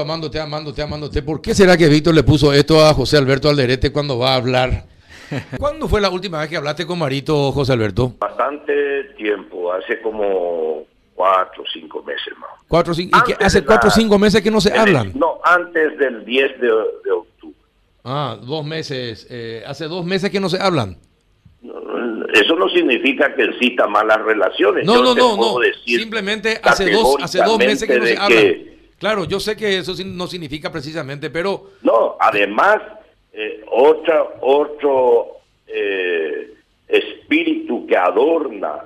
amándote, amándote, amándote, amándote. ¿Por qué será que Víctor le puso esto a José Alberto Alderete cuando va a hablar? ¿Cuándo fue la última vez que hablaste con Marito, José Alberto? Bastante tiempo, hace como cuatro o cinco meses más. ¿Cuatro, cinco, ¿Y que hace cuatro o cinco meses que no se hablan? no, antes del 10 de, octubre. Ah, dos meses. Eh, hace dos meses que no se hablan. Eso no significa que exista malas relaciones. No, no, no, no. Simplemente hace dos, hace dos meses que no se hablan. Claro, yo sé que eso no significa precisamente, pero... No, además, eh, otra, otro eh, espíritu que adorna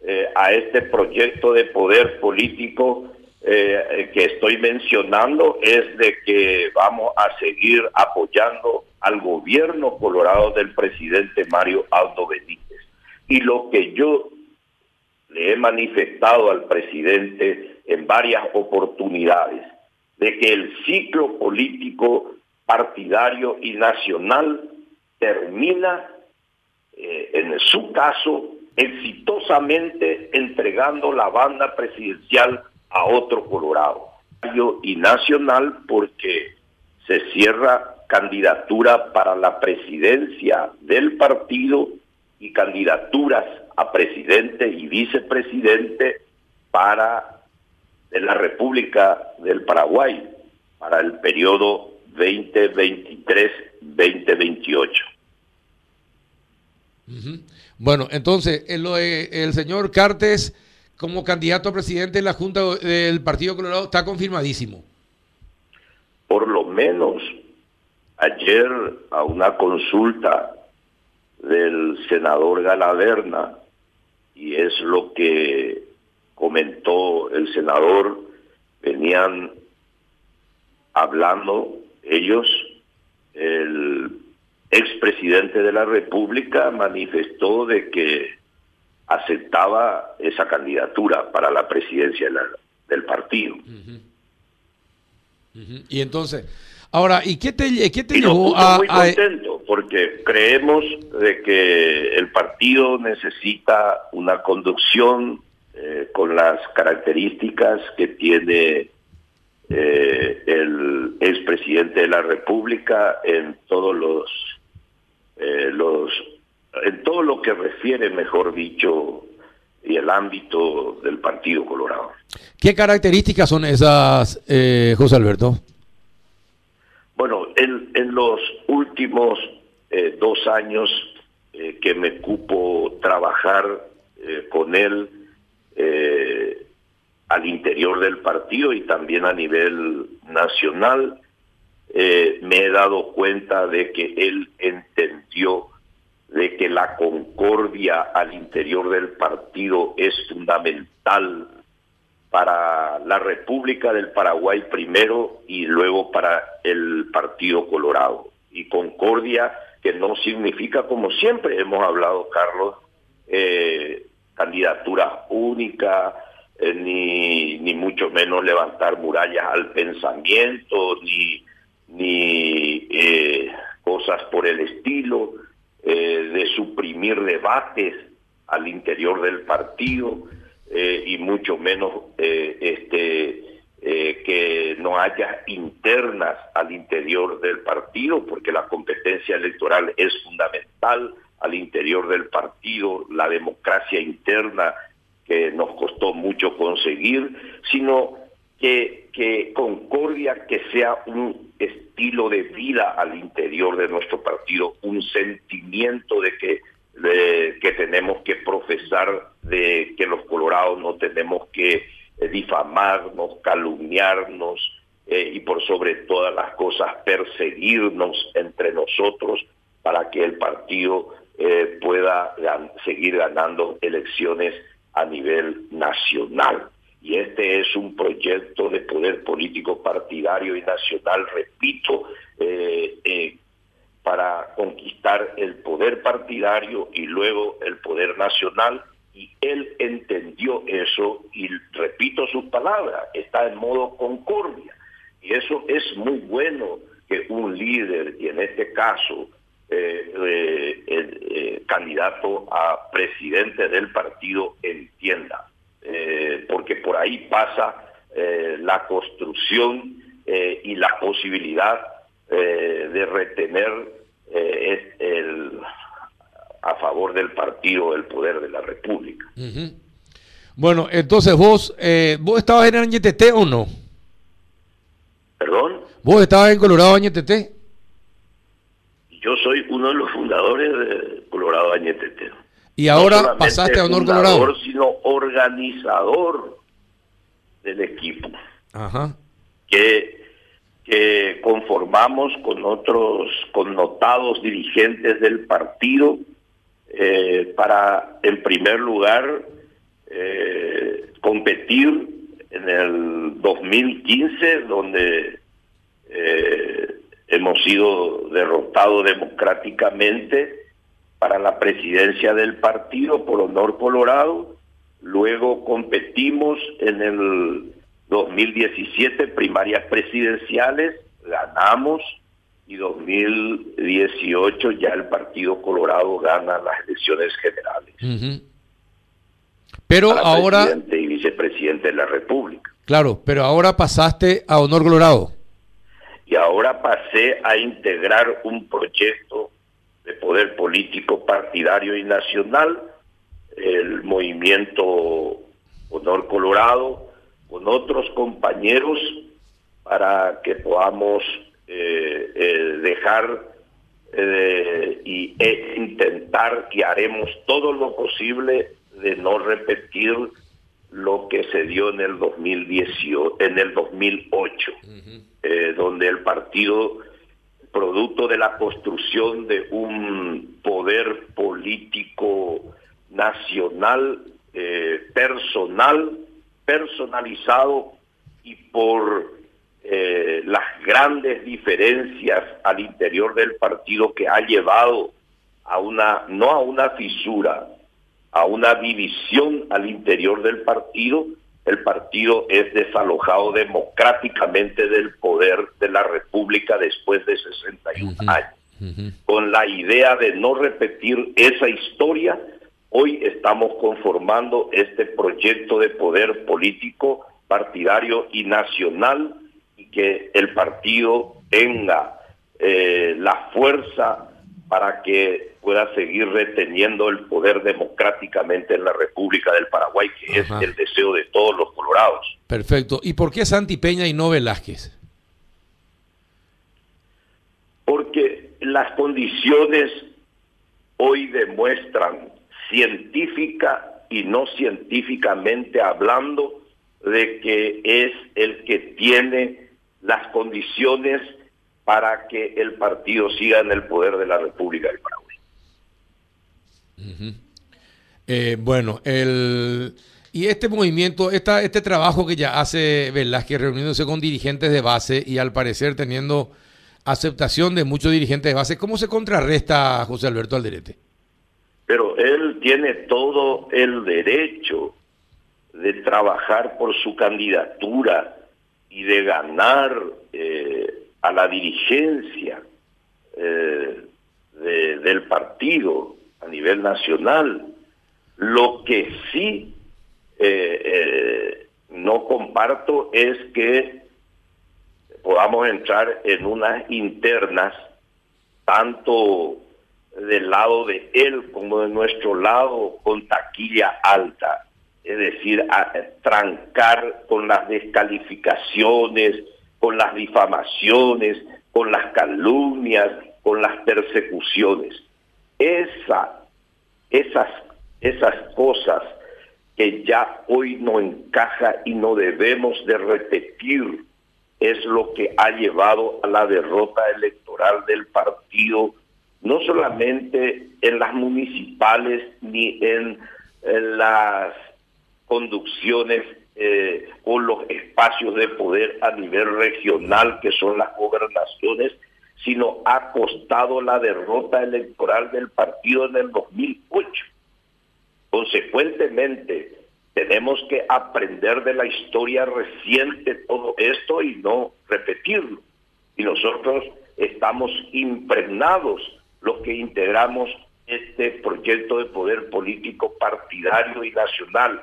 eh, a este proyecto de poder político que estoy mencionando es de que vamos a seguir apoyando al gobierno colorado del presidente Mario Aldo Benítez. Y lo que yo le he manifestado al presidente en varias oportunidades, de que el ciclo político partidario y nacional termina, eh, en su caso, exitosamente entregando la banda presidencial a otro Colorado. Y nacional porque se cierra candidatura para la presidencia del partido y candidaturas a presidente y vicepresidente para la República del Paraguay para el periodo 2023-2028. Bueno, entonces, el, el señor Cartes como candidato a presidente de la Junta del Partido Colorado está confirmadísimo. Por lo menos ayer a una consulta del senador Galaverna, y es lo que comentó el senador, venían hablando ellos, el expresidente de la República manifestó de que aceptaba esa candidatura para la presidencia del partido. Y entonces, ahora, ¿y qué te, qué te llevó a...? Muy contento, porque creemos de que el partido necesita una conducción eh, con las características que tiene eh, el expresidente de la República en todos los, eh, los en todo lo que refiere, mejor dicho, y el ámbito del Partido Colorado. ¿Qué características son esas, eh, José Alberto? Bueno, en, en los últimos eh, dos años eh, que me cupo trabajar con él, al interior del partido y también a nivel nacional, eh, me he dado cuenta de que él entendió de que la concordia al interior del partido es fundamental para la República del Paraguay primero y luego para el Partido Colorado. Y concordia que no significa, como siempre hemos hablado, Carlos, eh, candidatura única, eh, ni, ni mucho menos levantar murallas al pensamiento, ni, ni eh, cosas por el estilo, eh, de suprimir debates al interior del partido y mucho menos este que no haya internas al interior del partido, porque la competencia electoral es fundamental al interior del partido, la democracia interna que nos costó mucho conseguir, sino que, que concordia que sea un estilo de vida al interior de nuestro partido, un sentimiento de que, que tenemos que profesar, de que los colorados no tenemos que eh, difamarnos, calumniarnos eh, y por sobre todas las cosas perseguirnos entre nosotros para que el partido eh, pueda seguir ganando elecciones a nivel nacional. Y este es un proyecto de poder político partidario y nacional, repito, eh, eh, para conquistar el poder partidario y luego el poder nacional. Y él entendió eso y repito sus palabras, está en modo concordia. Y eso es muy bueno que un líder, y en este caso eh, eh, el eh, candidato a presidente del partido entienda, porque por ahí pasa la construcción la posibilidad eh, de retener eh, el, a favor del partido el poder de la República. Bueno, entonces vos, ¿vos estabas en Añetete o no? ¿Perdón? ¿Vos estabas en Colorado Añetete? Yo soy uno de los fundadores de Colorado Añetete. ¿Y ahora pasaste a Honor Colorado? sino organizador del equipo. Ajá. Que, que conformamos con otros connotados dirigentes del partido eh, para, en primer lugar, eh, competir en el 2015, donde eh, hemos sido derrotados democráticamente para la presidencia del partido por Honor Colorado. Luego competimos en el 2017 primarias presidenciales, ganamos y 2018 ya el Partido Colorado gana las elecciones generales. Pero ahora... Presidente y vicepresidente de la República. Claro, pero ahora pasaste a Honor Colorado. Y ahora pasé a integrar un proyecto de poder político partidario y nacional, el movimiento Honor Colorado, con otros compañeros para que podamos eh, eh, dejar eh, y, e intentar que haremos todo lo posible de no repetir lo que se dio en el 2018, en el 2008, donde el partido, producto de la construcción de un poder político nacional, personal, personalizado y por eh, las grandes diferencias al interior del partido que ha llevado a una, no a una fisura, a una división al interior del partido, el partido es desalojado democráticamente del poder de la República después de 61 años. Con la idea de no repetir esa historia, hoy estamos conformando este proyecto de poder político, partidario y nacional que el partido tenga eh, la fuerza para que pueda seguir reteniendo el poder democráticamente en la República del Paraguay, que es el deseo de todos los colorados. Perfecto. ¿Y por qué Santi Peña y no Velázquez? Porque las condiciones hoy demuestran científica y no científicamente hablando de que es el que tiene las condiciones para que el partido siga en el poder de la República del Paraguay. Eh, bueno, el y este movimiento, esta, este trabajo que ya hace Velázquez reuniéndose con dirigentes de base y al parecer teniendo aceptación de muchos dirigentes de base, ¿cómo se contrarresta a José Alberto Alderete? Pero él tiene todo el derecho de trabajar por su candidatura y de ganar eh, a la dirigencia eh, del partido a nivel nacional. Lo que sí eh, no comparto es que podamos entrar en unas internas, tanto del lado de él como de nuestro lado, con taquilla alta es decir, a, trancar con las descalificaciones, con las difamaciones, con las calumnias, con las persecuciones. Esa, esas, esas cosas que ya hoy no encaja y no debemos de repetir es lo que ha llevado a la derrota electoral del partido, no solamente en las municipales ni en las conducciones eh, con los espacios de poder a nivel regional, que son las gobernaciones, sino ha costado la derrota electoral del partido en el 2008. Consecuentemente, tenemos que aprender de la historia reciente todo esto y no repetirlo. Y nosotros estamos impregnados los que integramos este proyecto de poder político partidario y nacional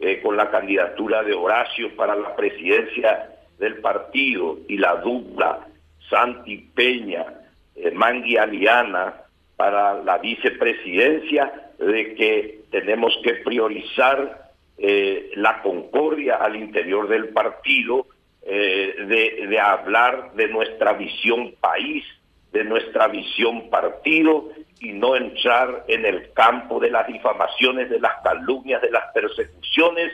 eh, con la candidatura de Horacio para la presidencia del partido y la dupla Santi Peña, eh, Mangui Aliana para la vicepresidencia de que tenemos que priorizar eh, la concordia al interior del partido, eh, de, de hablar de nuestra visión país, de nuestra visión partido y no entrar en el campo de las difamaciones, de las calumnias, de las persecuciones,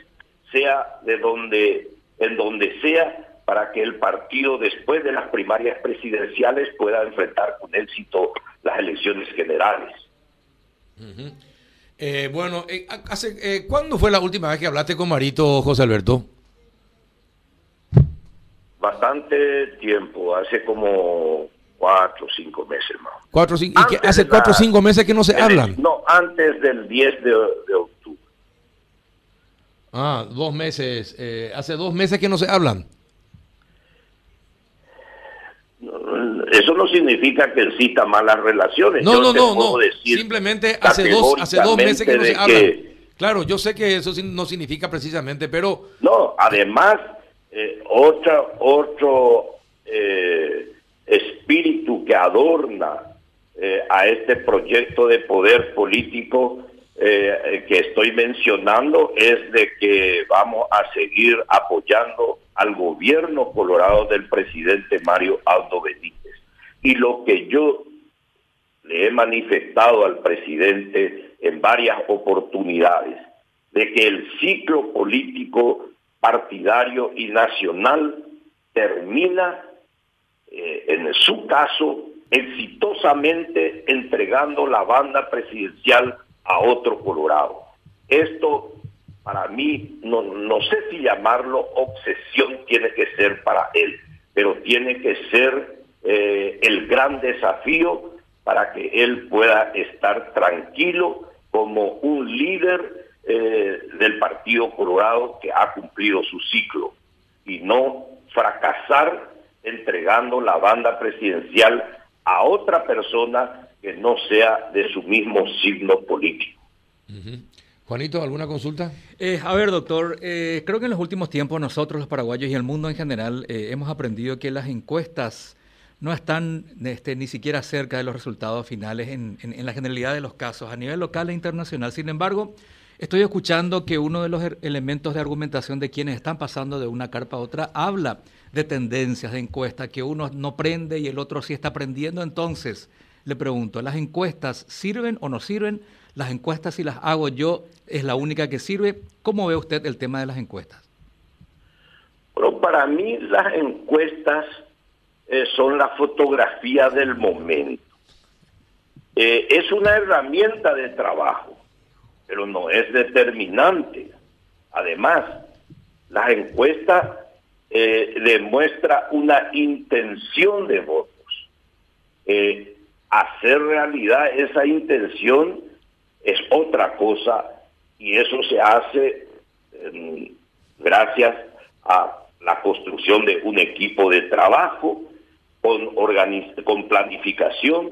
sea de donde, en donde sea, para que el partido después de las primarias presidenciales pueda enfrentar con éxito las elecciones generales. Eh, bueno, eh, hace, eh, ¿cuándo fue la última vez que hablaste con Marito, José Alberto? Bastante tiempo, hace como cuatro o cinco meses más. Cuatro, ¿Y hace cuatro o cinco meses que no se hablan? no, antes del 10 de, octubre. Ah, dos meses. hace dos meses que no se hablan. Eso no significa que exista malas relaciones. No, no, no, no. Simplemente hace dos, hace dos meses que no se hablan. Claro, yo sé que eso no significa precisamente, pero... No, además, eh, otra, otro eh, espíritu que adorna eh, a este proyecto de poder político que estoy mencionando es de que vamos a seguir apoyando al gobierno colorado del presidente Mario Aldo Benítez. Y lo que yo le he manifestado al presidente en varias oportunidades, de que el ciclo político partidario y nacional termina, eh, en su caso, exitosamente entregando la banda presidencial a otro Colorado. Esto para mí, no, no sé si llamarlo obsesión tiene que ser para él, pero tiene que ser eh, el gran desafío para que él pueda estar tranquilo como un líder eh, del Partido Colorado que ha cumplido su ciclo y no fracasar entregando la banda presidencial a otra persona que no sea de su mismo signo político. Juanito, ¿alguna consulta? Eh, a ver, doctor, eh, creo que en los últimos tiempos nosotros, los paraguayos y el mundo en general, eh, hemos aprendido que las encuestas no están este, ni siquiera cerca de los resultados finales en, la generalidad de los casos, a nivel local e internacional. Sin embargo, estoy escuchando que uno de los er, elementos de argumentación de quienes están pasando de una carpa a otra habla de tendencias de encuesta, que uno no prende y el otro sí está aprendiendo. Entonces, le pregunto, ¿las encuestas sirven o no sirven? Las encuestas, si las hago yo, es la única que sirve. ¿Cómo ve usted el tema de las encuestas? Bueno, para mí las encuestas eh, son la fotografía del momento. Eh, es una herramienta de trabajo, pero no es determinante. Además, las encuestas eh, demuestra una intención de votos. hacer realidad esa intención es otra cosa y eso se hace em, gracias a la construcción de un equipo de trabajo con planificación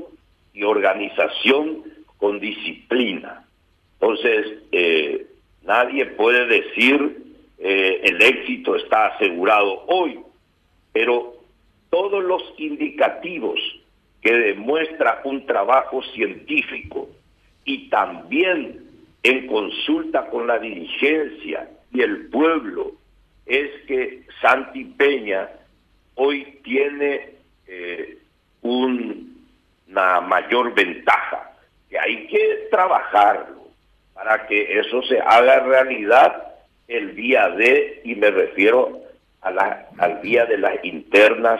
y organización con disciplina. Entonces, eh, nadie puede decir eh, el éxito está asegurado hoy, pero todos los indicativos que demuestra un trabajo científico y también en consulta con la dirigencia y el pueblo es que Santi Peña hoy tiene eh, una mayor ventaja, que hay que trabajarlo para que eso se haga realidad el día de, y me refiero a la, al día de las internas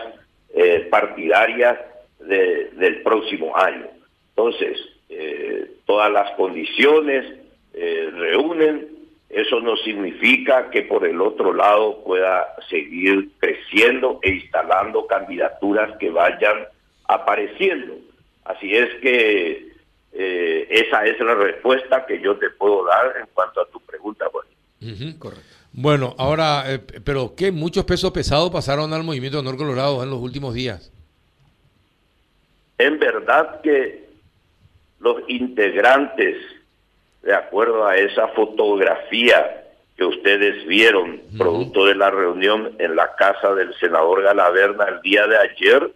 eh, partidarias del próximo año. Entonces, eh, todas las condiciones eh, reúnen, eso no significa que por el otro lado pueda seguir creciendo e instalando candidaturas que vayan apareciendo. Así es que eh, esa es la respuesta que yo te puedo dar en cuanto a tu pregunta. Bueno, correcto. Bueno, ahora, pero ¿qué muchos pesos pesados pasaron al movimiento de Honor Colorado en los últimos días? En verdad que los integrantes, de acuerdo a esa fotografía que ustedes vieron, producto de la reunión en la casa del senador Galaverna el día de ayer,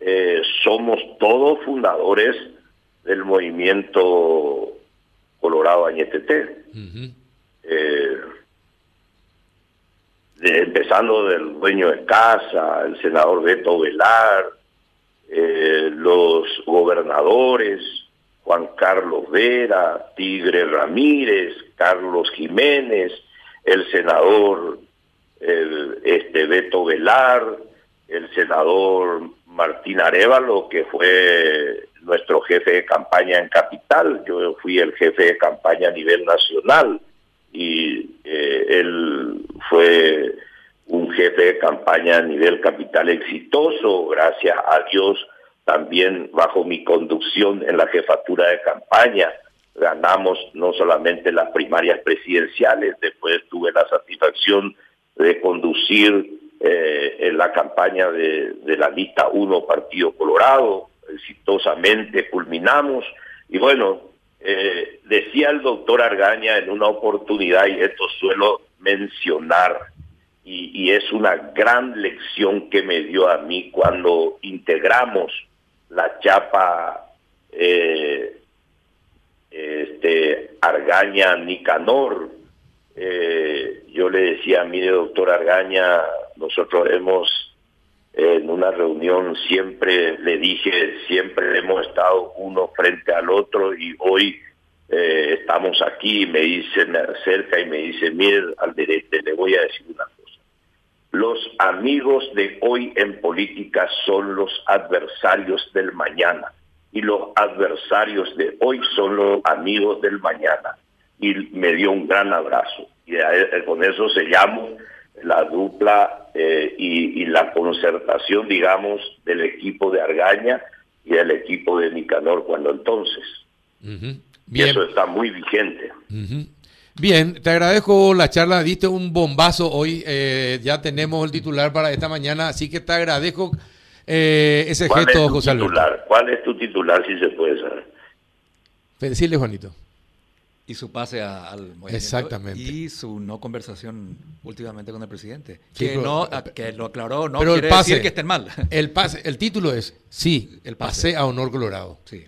eh, somos todos fundadores del movimiento Colorado Añetete. Eh, empezando del dueño de casa, el senador Beto Velar, eh, los gobernadores, Juan Carlos Vera, Tigre Ramírez, Carlos Jiménez, el senador este Beto Velar, el senador Martín Arevalo, que fue nuestro jefe de campaña en Capital, yo fui el jefe de campaña a nivel nacional y eh, él fue un jefe de campaña a nivel capital exitoso, gracias a Dios también bajo mi conducción en la jefatura de campaña. Ganamos no solamente las primarias presidenciales, después tuve la satisfacción de conducir eh, en la campaña de, de la lista 1 Partido Colorado, exitosamente culminamos y bueno, eh, decía el doctor Argaña en una oportunidad, y esto suelo mencionar, y, es una gran lección que me dio a mí cuando integramos la chapa eh, este, Argaña Nicanor. Eh, yo le decía a mí, doctor Argaña, nosotros hemos en una reunión siempre le dije, siempre hemos estado uno frente al otro y hoy eh, estamos aquí y me dice, me acerca y me dice, mire, Alderete, le voy a decir una cosa. Los amigos de hoy en política son los adversarios del mañana y los adversarios de hoy son los amigos del mañana. Y me dio un gran abrazo. Y con eso se llama la dupla eh, y, la concertación, digamos, del equipo de Argaña y del equipo de Nicanor cuando entonces. eso está muy vigente. Bien, te agradezco la charla, diste un bombazo hoy, eh, ya tenemos el titular para esta mañana, así que te agradezco eh, ese gesto, José titular? ¿Cuál es tu titular, si se puede saber? Decirle, Juanito y su pase al movimiento Exactamente. y su no conversación últimamente con el presidente que no que lo aclaró no pero quiere el pase, decir que estén mal. el pase el título es sí el pase, a honor colorado. Sí.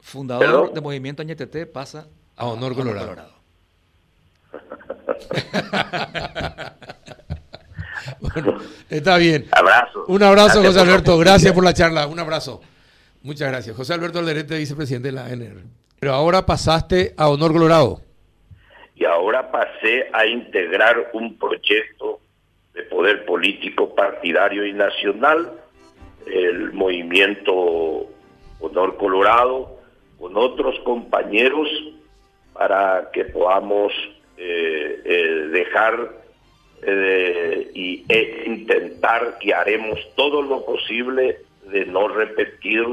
Fundador de movimiento Añetete pasa a, honor colorado, bueno está bien. Abrazo. Un abrazo José Alberto. Gracias por la charla. Un abrazo. Muchas gracias. José Alberto Alderete vicepresidente de la ANR pero ahora pasaste a Honor Colorado. Y ahora pasé a integrar un proyecto de poder político partidario y nacional, el movimiento Honor Colorado, con otros compañeros para que podamos eh, eh, dejar eh, y, e intentar que haremos todo lo posible de no repetir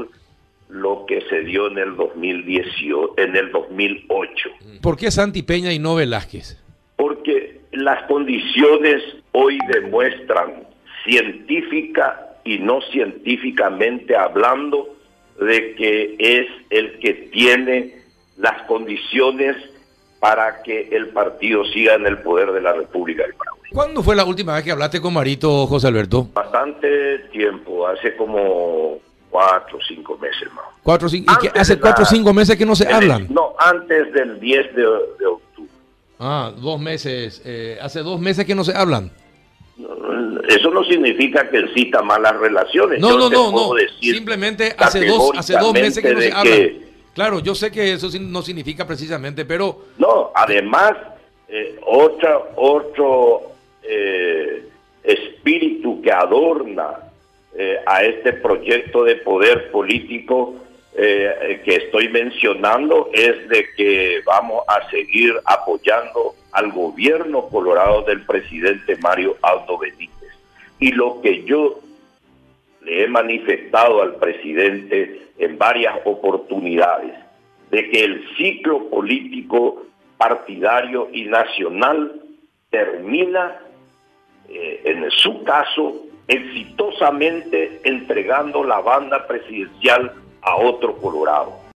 lo que se dio en el 2018, en el 2008. ¿Por qué Santi Peña y no Velázquez? Porque las condiciones hoy demuestran científica y no científicamente hablando de que es el que tiene las condiciones para que el partido siga en el poder de la República del Paraguay. ¿Cuándo fue la última vez que hablaste con Marito, José Alberto? Bastante tiempo, hace como cuatro o cinco meses más. Cuatro, ¿Y que hace cuatro o cinco meses que no se hablan? no, antes del 10 de, octubre. Ah, dos meses. Eh, hace dos meses que no se hablan. Eso no significa que exista malas relaciones. No, no, no, no. Simplemente hace dos, hace dos meses que no se hablan. Claro, yo sé que eso no significa precisamente, pero... No, además, eh, otro, otro eh, espíritu que adorna eh, a este proyecto de poder político eh, que estoy mencionando es de que vamos a seguir apoyando al gobierno colorado del presidente Mario Aldo Benítez. Y lo que yo le he manifestado al presidente en varias oportunidades, de que el ciclo político partidario y nacional termina, eh, en su caso, exitosamente entregando la banda presidencial a otro Colorado.